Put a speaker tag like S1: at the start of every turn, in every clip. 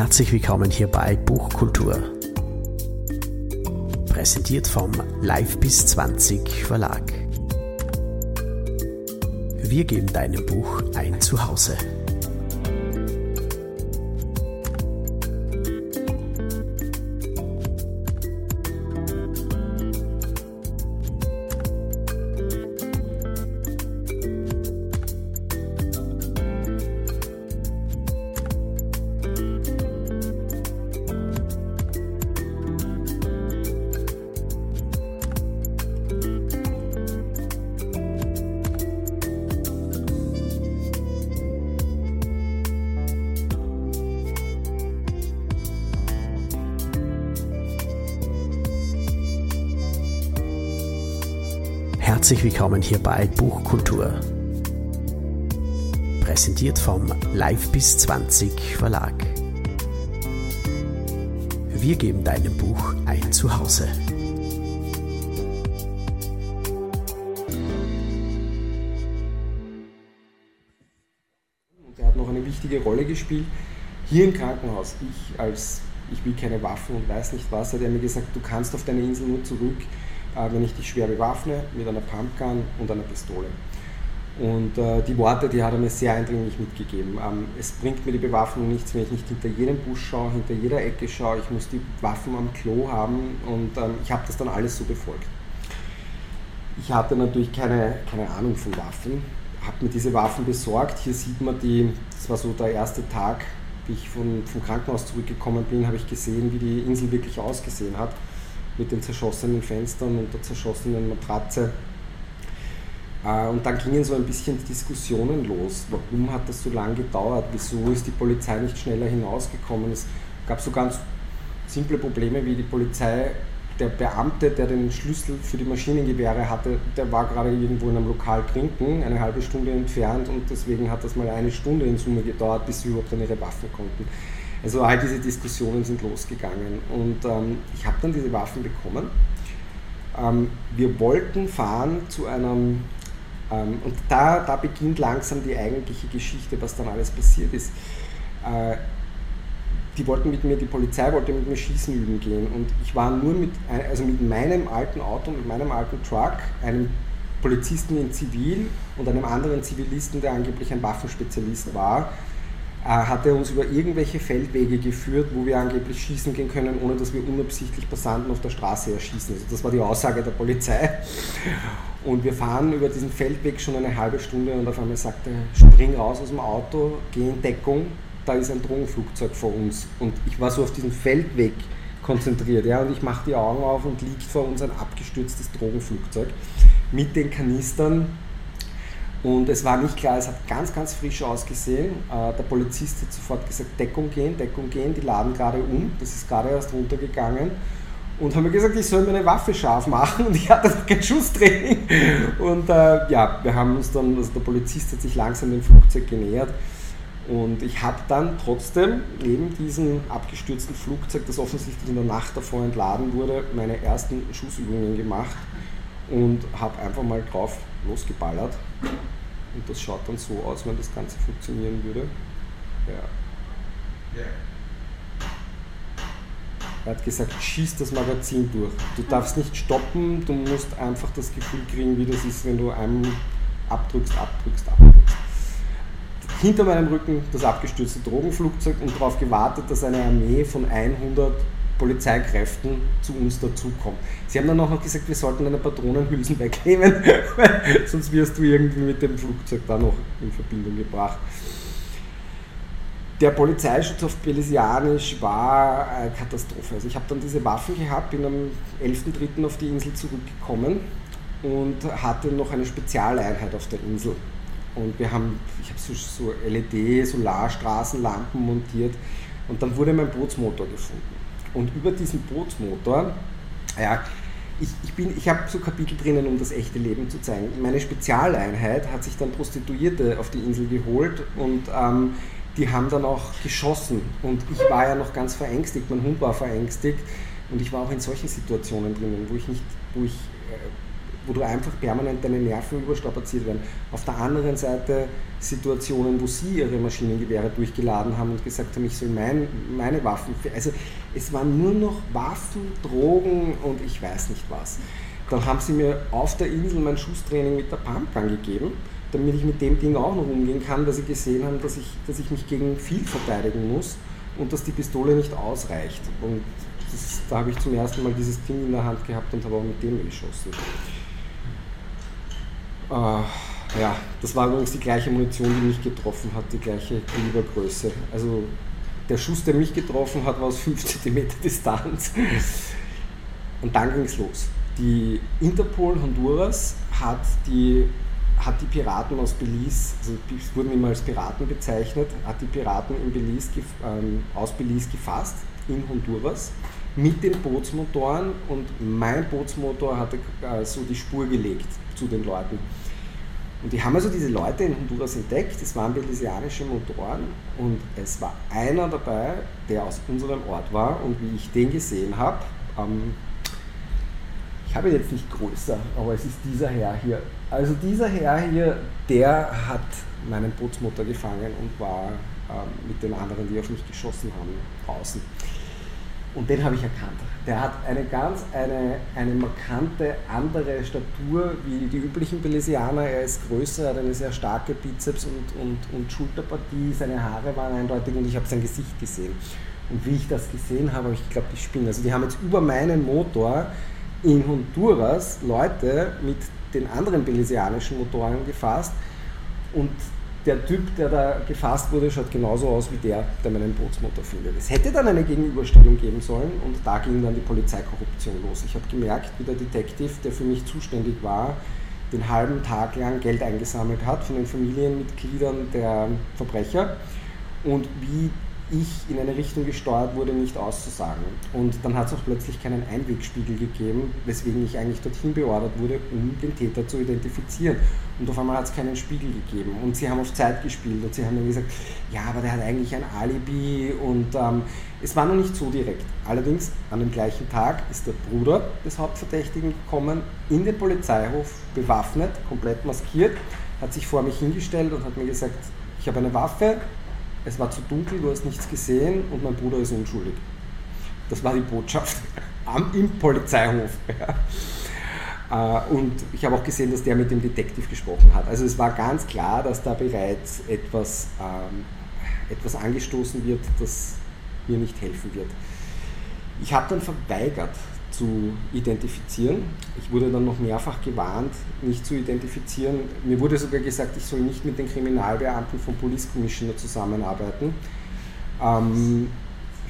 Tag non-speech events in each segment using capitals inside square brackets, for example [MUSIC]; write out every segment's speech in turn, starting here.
S1: Herzlich willkommen hier bei Buchkultur. Präsentiert vom Live bis 20 Verlag. Wir geben deinem Buch ein Zuhause. Herzlich willkommen hier bei Buchkultur. Präsentiert vom Live bis 20 Verlag. Wir geben deinem Buch ein Zuhause.
S2: Und er hat noch eine wichtige Rolle gespielt. Hier im Krankenhaus, ich als ich will keine Waffen und weiß nicht was, hat er mir gesagt, du kannst auf deine Insel nur zurück, wenn ich dich schwer bewaffne mit einer Pumpgun und einer Pistole. Und äh, die Worte, die hat er mir sehr eindringlich mitgegeben. Ähm, es bringt mir die Bewaffnung nichts, wenn ich nicht hinter jedem Busch schaue, hinter jeder Ecke schaue. Ich muss die Waffen am Klo haben und ähm, ich habe das dann alles so befolgt. Ich hatte natürlich keine, keine Ahnung von Waffen, habe mir diese Waffen besorgt. Hier sieht man die, das war so der erste Tag, wie ich von, vom Krankenhaus zurückgekommen bin, habe ich gesehen, wie die Insel wirklich ausgesehen hat mit den zerschossenen Fenstern und der zerschossenen Matratze. Äh, und dann gingen so ein bisschen Diskussionen los. Warum hat das so lange gedauert? Wieso ist die Polizei nicht schneller hinausgekommen? Es gab so ganz simple Probleme wie die Polizei, der Beamte, der den Schlüssel für die Maschinengewehre hatte, der war gerade irgendwo in einem Lokal trinken, eine halbe Stunde entfernt und deswegen hat das mal eine Stunde in Summe gedauert, bis sie überhaupt an ihre Waffen konnten. Also all diese Diskussionen sind losgegangen und ähm, ich habe dann diese Waffen bekommen. Ähm, wir wollten fahren zu einem, ähm, und da, da beginnt langsam die eigentliche Geschichte, was dann alles passiert ist. Äh, die wollten mit mir, die Polizei wollte mit mir Schießen üben gehen und ich war nur mit, also mit meinem alten Auto, mit meinem alten Truck, einem Polizisten in Zivil und einem anderen Zivilisten, der angeblich ein Waffenspezialist war, äh, hat er uns über irgendwelche Feldwege geführt, wo wir angeblich schießen gehen können, ohne dass wir unabsichtlich Passanten auf der Straße erschießen. Also das war die Aussage der Polizei. Und wir fahren über diesen Feldweg schon eine halbe Stunde und auf einmal sagt er, spring raus aus dem Auto, geh in Deckung, da ist ein Drogenflugzeug vor uns. Und ich war so auf diesen Feldweg konzentriert. Ja, und ich mache die Augen auf und liegt vor uns ein abgestürztes Drogenflugzeug mit den Kanistern und es war nicht klar, es hat ganz, ganz frisch ausgesehen. Äh, der Polizist hat sofort gesagt, Deckung gehen, Deckung gehen, die laden gerade um, das ist gerade erst runtergegangen. Und haben mir gesagt, ich soll mir eine Waffe scharf machen und ich hatte noch kein Schusstraining. Und äh, ja, wir haben uns dann, also der Polizist hat sich langsam dem Flugzeug genähert. Und ich habe dann trotzdem neben diesem abgestürzten Flugzeug, das offensichtlich in der Nacht davor entladen wurde, meine ersten Schussübungen gemacht und habe einfach mal drauf losgeballert. Und das schaut dann so aus, wenn das Ganze funktionieren würde. Ja. Er hat gesagt, schieß das Magazin durch. Du darfst nicht stoppen, du musst einfach das Gefühl kriegen, wie das ist, wenn du einem abdrückst, abdrückst, abdrückst. Hinter meinem Rücken das abgestürzte Drogenflugzeug und darauf gewartet, dass eine Armee von 100 Polizeikräften zu uns dazukommen. Sie haben dann auch noch gesagt, wir sollten eine Patronenhülsen wegnehmen, [LAUGHS] sonst wirst du irgendwie mit dem Flugzeug da noch in Verbindung gebracht. Der Polizeischutz auf Belisianisch war eine Katastrophe. Also ich habe dann diese Waffen gehabt, bin am 11.3. auf die Insel zurückgekommen und hatte noch eine Spezialeinheit auf der Insel. Und wir haben, ich habe so, so LED-Solarstraßenlampen montiert und dann wurde mein Bootsmotor gefunden. Und über diesen Bootsmotor, ja, ich, ich, ich habe so Kapitel drinnen, um das echte Leben zu zeigen. Meine Spezialeinheit hat sich dann Prostituierte auf die Insel geholt und ähm, die haben dann auch geschossen. Und ich war ja noch ganz verängstigt, mein Hund war verängstigt und ich war auch in solchen Situationen drinnen, wo ich nicht, wo ich äh, wo du einfach permanent deine Nerven überstrapaziert werden. Auf der anderen Seite Situationen, wo sie ihre Maschinengewehre durchgeladen haben und gesagt haben, ich soll mein, meine Waffen. Also es waren nur noch Waffen, Drogen und ich weiß nicht was. Dann haben sie mir auf der Insel mein Schusstraining mit der Pumpgun gegeben, damit ich mit dem Ding auch noch umgehen kann, weil sie gesehen haben, dass ich, dass ich mich gegen viel verteidigen muss und dass die Pistole nicht ausreicht. Und das, da habe ich zum ersten Mal dieses Ding in der Hand gehabt und habe auch mit dem geschossen. Äh, ja, das war übrigens die gleiche Munition, die mich getroffen hat, die gleiche Kalibergröße. Also der Schuss, der mich getroffen hat, war aus 5 cm [LAUGHS] Distanz. Und dann ging es los. Die Interpol Honduras hat die, hat die Piraten aus Belize, also es wurden immer als Piraten bezeichnet, hat die Piraten in Belize, ähm, aus Belize gefasst, in Honduras, mit den Bootsmotoren und mein Bootsmotor hatte äh, so die Spur gelegt zu den Leuten. Und die haben also diese Leute in Honduras entdeckt, es waren belizianische Motoren und es war einer dabei, der aus unserem Ort war und wie ich den gesehen habe, ähm, ich habe ihn jetzt nicht größer, aber es ist dieser Herr hier. Also dieser Herr hier, der hat meinen Bootsmotor gefangen und war ähm, mit den anderen, die auf mich geschossen haben, draußen. Und den habe ich erkannt. Der hat eine ganz, eine, eine markante andere Statur wie die üblichen Belizianer. Er ist größer, hat eine sehr starke Bizeps- und, und, und Schulterpartie. Seine Haare waren eindeutig und ich habe sein Gesicht gesehen. Und wie ich das gesehen habe, habe ich geglaubt, ich spinne. Also die haben jetzt über meinen Motor in Honduras Leute mit den anderen belizianischen Motoren gefasst und der Typ, der da gefasst wurde, schaut genauso aus wie der, der meinen Bootsmotor findet. Es hätte dann eine Gegenüberstellung geben sollen und da ging dann die Polizeikorruption los. Ich habe gemerkt, wie der Detective, der für mich zuständig war, den halben Tag lang Geld eingesammelt hat von den Familienmitgliedern der Verbrecher und wie ich in eine Richtung gesteuert wurde, nicht auszusagen. Und dann hat es auch plötzlich keinen Einwegspiegel gegeben, weswegen ich eigentlich dorthin beordert wurde, um den Täter zu identifizieren. Und auf einmal hat es keinen Spiegel gegeben. Und sie haben auf Zeit gespielt und sie haben dann gesagt, ja, aber der hat eigentlich ein Alibi und ähm, es war noch nicht so direkt. Allerdings an dem gleichen Tag ist der Bruder des Hauptverdächtigen gekommen, in den Polizeihof, bewaffnet, komplett maskiert, hat sich vor mich hingestellt und hat mir gesagt, ich habe eine Waffe, es war zu dunkel, du hast nichts gesehen und mein Bruder ist unschuldig. Das war die Botschaft [LAUGHS] am, im Polizeihof. [LAUGHS] Ja. Äh, und ich habe auch gesehen, dass der mit dem Detektiv gesprochen hat. Also es war ganz klar, dass da bereits etwas, ähm, etwas angestoßen wird, das mir nicht helfen wird. Ich habe dann verweigert, zu identifizieren. Ich wurde dann noch mehrfach gewarnt, nicht zu identifizieren. Mir wurde sogar gesagt, ich soll nicht mit den Kriminalbeamten vom Police Commissioner zusammenarbeiten, ähm,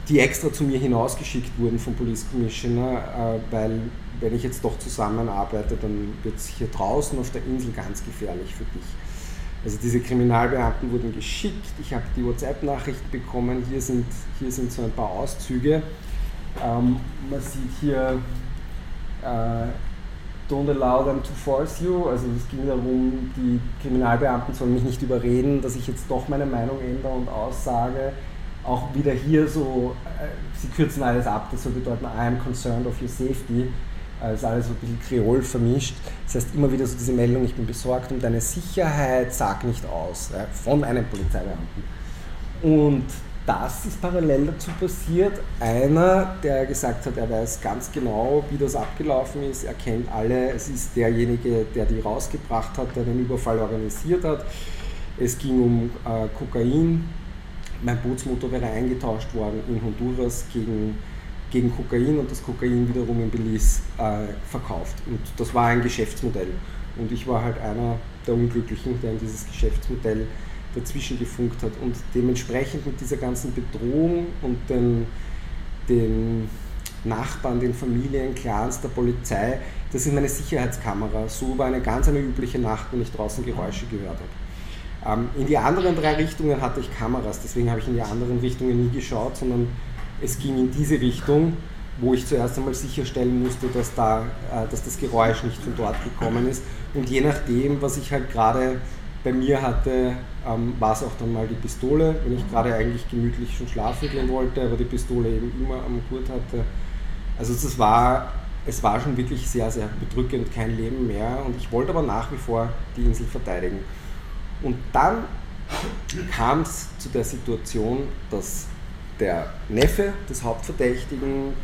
S2: die extra zu mir hinausgeschickt wurden vom Police Commissioner, äh, weil wenn ich jetzt doch zusammenarbeite, dann wird es hier draußen auf der Insel ganz gefährlich für dich. Also diese Kriminalbeamten wurden geschickt, ich habe die WhatsApp-Nachrichten bekommen, hier sind, hier sind so ein paar Auszüge. Ähm, man sieht hier äh, Don't allow them to force you. Also es ging darum, die Kriminalbeamten sollen mich nicht überreden, dass ich jetzt doch meine Meinung ändere und aussage. Auch wieder hier so, äh, sie kürzen alles ab, das soll bedeuten, I am concerned of your safety. Das ist alles so ein bisschen Kreol vermischt. Das heißt immer wieder so diese Meldung, ich bin besorgt um deine Sicherheit, sag nicht aus, ja, von einem Polizeibeamten. Und das ist parallel dazu passiert. Einer, der gesagt hat, er weiß ganz genau, wie das abgelaufen ist, er kennt alle, es ist derjenige, der die rausgebracht hat, der den Überfall organisiert hat. Es ging um äh, Kokain. Mein Bootsmotor wäre eingetauscht worden in Honduras gegen, gegen Kokain und das Kokain wiederum in Belize äh, verkauft. Und das war ein Geschäftsmodell. Und ich war halt einer der Unglücklichen, der in dieses Geschäftsmodell dazwischen gefunkt hat. Und dementsprechend mit dieser ganzen Bedrohung und den, den Nachbarn, den Familien, Clans, der Polizei, das ist meine Sicherheitskamera. So war eine ganz eine übliche Nacht, wenn ich draußen Geräusche gehört habe. Ähm, in die anderen drei Richtungen hatte ich Kameras, deswegen habe ich in die anderen Richtungen nie geschaut, sondern es ging in diese Richtung, wo ich zuerst einmal sicherstellen musste, dass, da, äh, dass das Geräusch nicht von dort gekommen ist. Und je nachdem, was ich halt gerade bei mir hatte, ähm, war es auch dann mal die Pistole, wenn ich gerade eigentlich gemütlich schon schlafen gehen wollte, aber die Pistole eben immer am Gurt hatte. Also das war es war schon wirklich sehr, sehr bedrückend, kein Leben mehr und ich wollte aber nach wie vor die Insel verteidigen. Und dann kam es zu der Situation, dass der Neffe des Hauptverdächtigen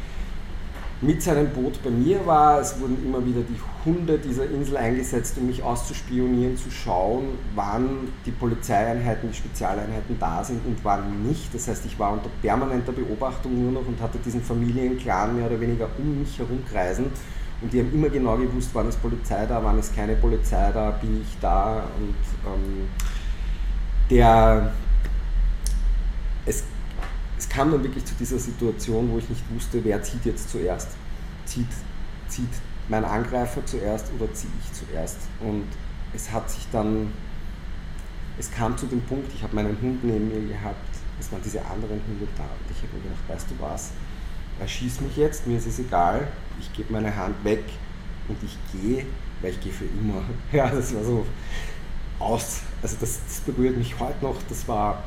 S2: mit seinem Boot bei mir war. Es wurden immer wieder die Hunde dieser Insel eingesetzt, um mich auszuspionieren, zu schauen, wann die Polizeieinheiten, die Spezialeinheiten da sind und wann nicht. Das heißt, ich war unter permanenter Beobachtung nur noch und hatte diesen Familienclan mehr oder weniger um mich herum kreisen. Und die haben immer genau gewusst, wann ist Polizei da, wann ist keine Polizei da, bin ich da. Und ähm, der, es kam dann wirklich zu dieser Situation, wo ich nicht wusste, wer zieht jetzt zuerst. Zieht, zieht mein Angreifer zuerst oder ziehe ich zuerst? Und es hat sich dann, es kam zu dem Punkt, ich habe meinen Hund neben mir gehabt, es waren diese anderen Hunde da und ich habe mir gedacht, weißt du was, er schießt mich jetzt, mir ist es egal, ich gebe meine Hand weg und ich gehe, weil ich gehe für immer. [LAUGHS] Ja, das war so aus, also das, das berührt mich heute noch, das war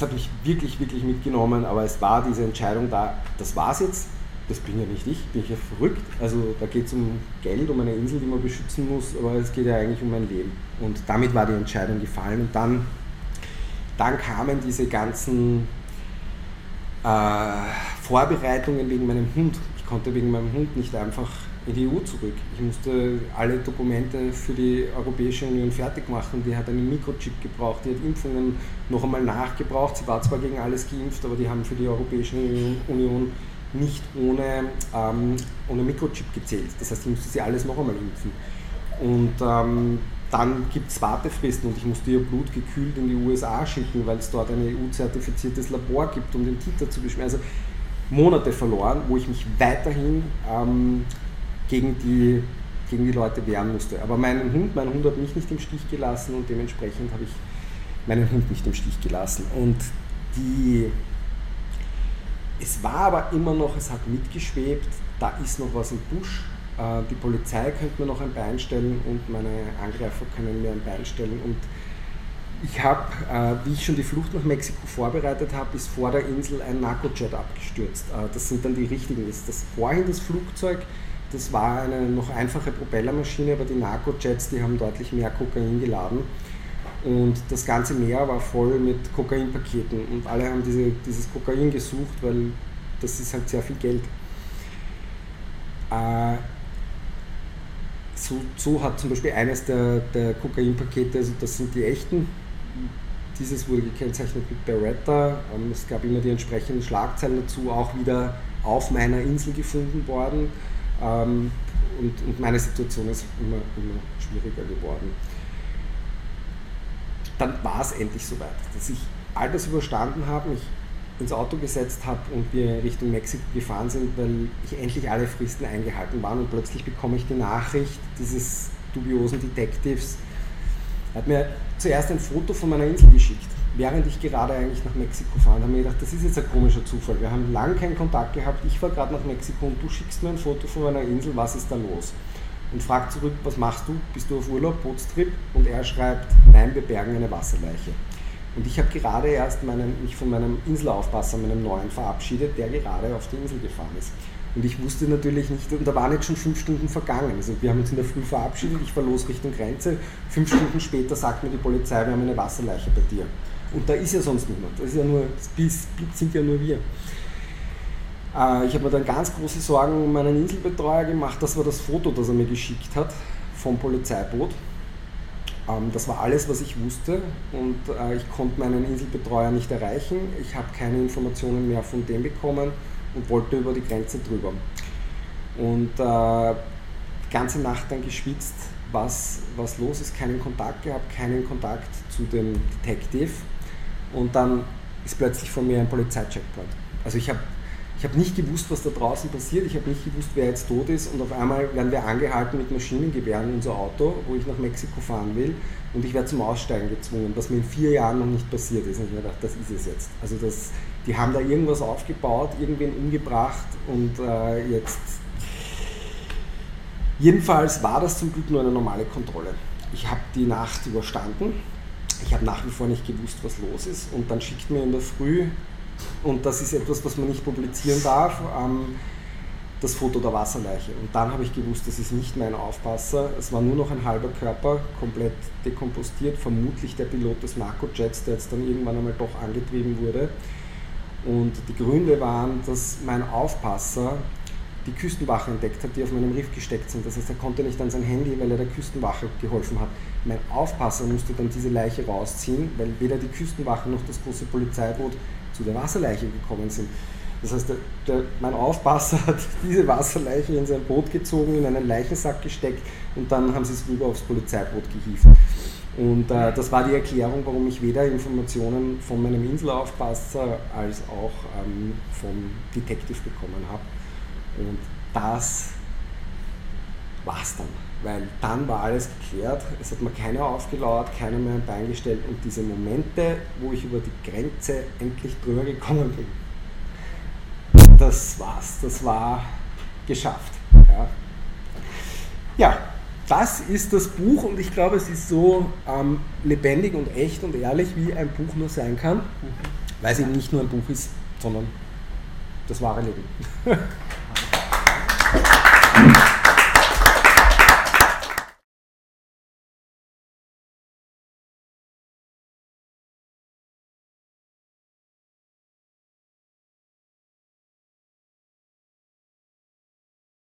S2: das hat mich wirklich, wirklich mitgenommen, aber es war diese Entscheidung da, das war's jetzt, das bin ja nicht ich, bin ich ja verrückt. Also da geht es um Geld, um eine Insel, die man beschützen muss, aber es geht ja eigentlich um mein Leben. Und damit war die Entscheidung gefallen und dann, dann kamen diese ganzen äh, Vorbereitungen wegen meinem Hund. Ich konnte wegen meinem Hund nicht einfach in die EU zurück. Ich musste alle Dokumente für die Europäische Union fertig machen. Die hat einen Mikrochip gebraucht, die hat Impfungen noch einmal nachgebraucht. Sie war zwar gegen alles geimpft, aber die haben für die Europäische Union nicht ohne, ähm, ohne Mikrochip gezählt. Das heißt, ich musste sie alles noch einmal impfen. Und ähm, dann gibt es Wartefristen und ich musste ihr Blut gekühlt in die USA schicken, weil es dort ein EU-zertifiziertes Labor gibt, um den Titer zu beschweren. Also Monate verloren, wo ich mich weiterhin ähm, gegen die, gegen die Leute wehren musste. Aber mein Hund, mein Hund hat mich nicht im Stich gelassen und dementsprechend habe ich meinen Hund nicht im Stich gelassen. Und die, es war aber immer noch, es hat mitgeschwebt, da ist noch was im Busch. Äh, die Polizei könnte mir noch ein Bein stellen und meine Angreifer können mir ein Bein stellen. Und ich habe, äh, wie ich schon die Flucht nach Mexiko vorbereitet habe, ist vor der Insel ein Narcojet abgestürzt. Äh, das sind dann die richtigen. Das, das vorhin das Flugzeug das war eine noch einfache Propellermaschine, aber die Narco-Jets, die haben deutlich mehr Kokain geladen. Und das ganze Meer war voll mit Kokainpaketen und alle haben diese, dieses Kokain gesucht, weil das ist halt sehr viel Geld. Äh, so, so, hat zum Beispiel eines der, der Kokainpakete, also das sind die echten, dieses wurde gekennzeichnet mit Beretta. Ähm, es gab immer die entsprechenden Schlagzeilen dazu, auch wieder auf meiner Insel gefunden worden. Ähm, und, und, meine Situation ist immer, immer schwieriger geworden. Dann war es endlich soweit, dass ich all das überstanden habe, mich ins Auto gesetzt habe und wir Richtung Mexiko gefahren sind, weil ich endlich alle Fristen eingehalten waren und plötzlich bekomme ich die Nachricht dieses dubiosen Detectives. Er hat mir zuerst ein Foto von meiner Insel geschickt während ich gerade eigentlich nach Mexiko fahre, habe ich mir gedacht, das ist jetzt ein komischer Zufall. Wir haben lange keinen Kontakt gehabt. Ich fahre gerade nach Mexiko und du schickst mir ein Foto von meiner Insel, was ist da los? Und fragt zurück, was machst du? Bist du auf Urlaub, Bootstrip? Und er schreibt, nein, wir bergen eine Wasserleiche. Und ich habe gerade erst meinen, mich von meinem Inselaufpasser, meinem neuen, verabschiedet, der gerade auf die Insel gefahren ist. Und ich wusste natürlich nicht, und da waren jetzt schon fünf Stunden vergangen. Also wir haben uns in der Früh verabschiedet, ich war los Richtung Grenze. Fünf Stunden später sagt mir die Polizei, wir haben eine Wasserleiche bei dir. Und da ist ja sonst niemand. Das ist ja nur, das sind ja nur wir. Äh, ich habe mir dann ganz große Sorgen um meinen Inselbetreuer gemacht. Das war das Foto, das er mir geschickt hat vom Polizeiboot. Ähm, das war alles, was ich wusste und äh, ich konnte meinen Inselbetreuer nicht erreichen. Ich habe keine Informationen mehr von dem bekommen und wollte über die Grenze drüber. Und äh, die ganze Nacht dann geschwitzt, was, was los ist, keinen Kontakt gehabt, keinen Kontakt zu dem Detective und dann ist plötzlich von mir ein Polizeicheckpoint. Also ich habe ich hab nicht gewusst, was da draußen passiert, ich habe nicht gewusst, wer jetzt tot ist und auf einmal werden wir angehalten mit Maschinengewehren in unser Auto, wo ich nach Mexiko fahren will und ich werde zum Aussteigen gezwungen, was mir in vier Jahren noch nicht passiert ist. Und ich habe gedacht, das ist es jetzt. Also das, die haben da irgendwas aufgebaut, irgendwen umgebracht und äh, jetzt... Jedenfalls war das zum Glück nur eine normale Kontrolle. Ich habe die Nacht überstanden ich habe nach wie vor nicht gewusst, was los ist. Und dann schickt mir in der Früh, und das ist etwas, was man nicht publizieren darf, ähm, das Foto der Wasserleiche. Und dann habe ich gewusst, das ist nicht mein Aufpasser. Es war nur noch ein halber Körper, komplett dekompostiert, vermutlich der Pilot des Narco-Jets, der jetzt dann irgendwann einmal doch angetrieben wurde. Und die Gründe waren, dass mein Aufpasser die Küstenwache entdeckt hat, die auf meinem Riff gesteckt sind. Das heißt, er konnte nicht an sein Handy, weil er der Küstenwache geholfen hat. Mein Aufpasser musste dann diese Leiche rausziehen, weil weder die Küstenwache noch das große Polizeiboot zu der Wasserleiche gekommen sind. Das heißt, der, der, mein Aufpasser [LAUGHS] hat diese Wasserleiche in sein Boot gezogen, in einen Leichensack gesteckt und dann haben sie es rüber aufs Polizeiboot gehievt. Und äh, das war die Erklärung, warum ich weder Informationen von meinem Inselaufpasser als auch ähm, vom Detective bekommen habe. Und das war's dann. Weil dann war alles geklärt, es hat mir keiner aufgelauert, keiner mehr ein Bein gestellt. Und diese Momente, wo ich über die Grenze endlich drüber gekommen bin, das war's, das war geschafft. Ja, ja das ist das Buch und ich glaube, es ist so ähm, lebendig und echt und ehrlich, wie ein Buch nur sein kann, weil es eben nicht nur ein Buch ist, sondern das wahre Leben. [LAUGHS]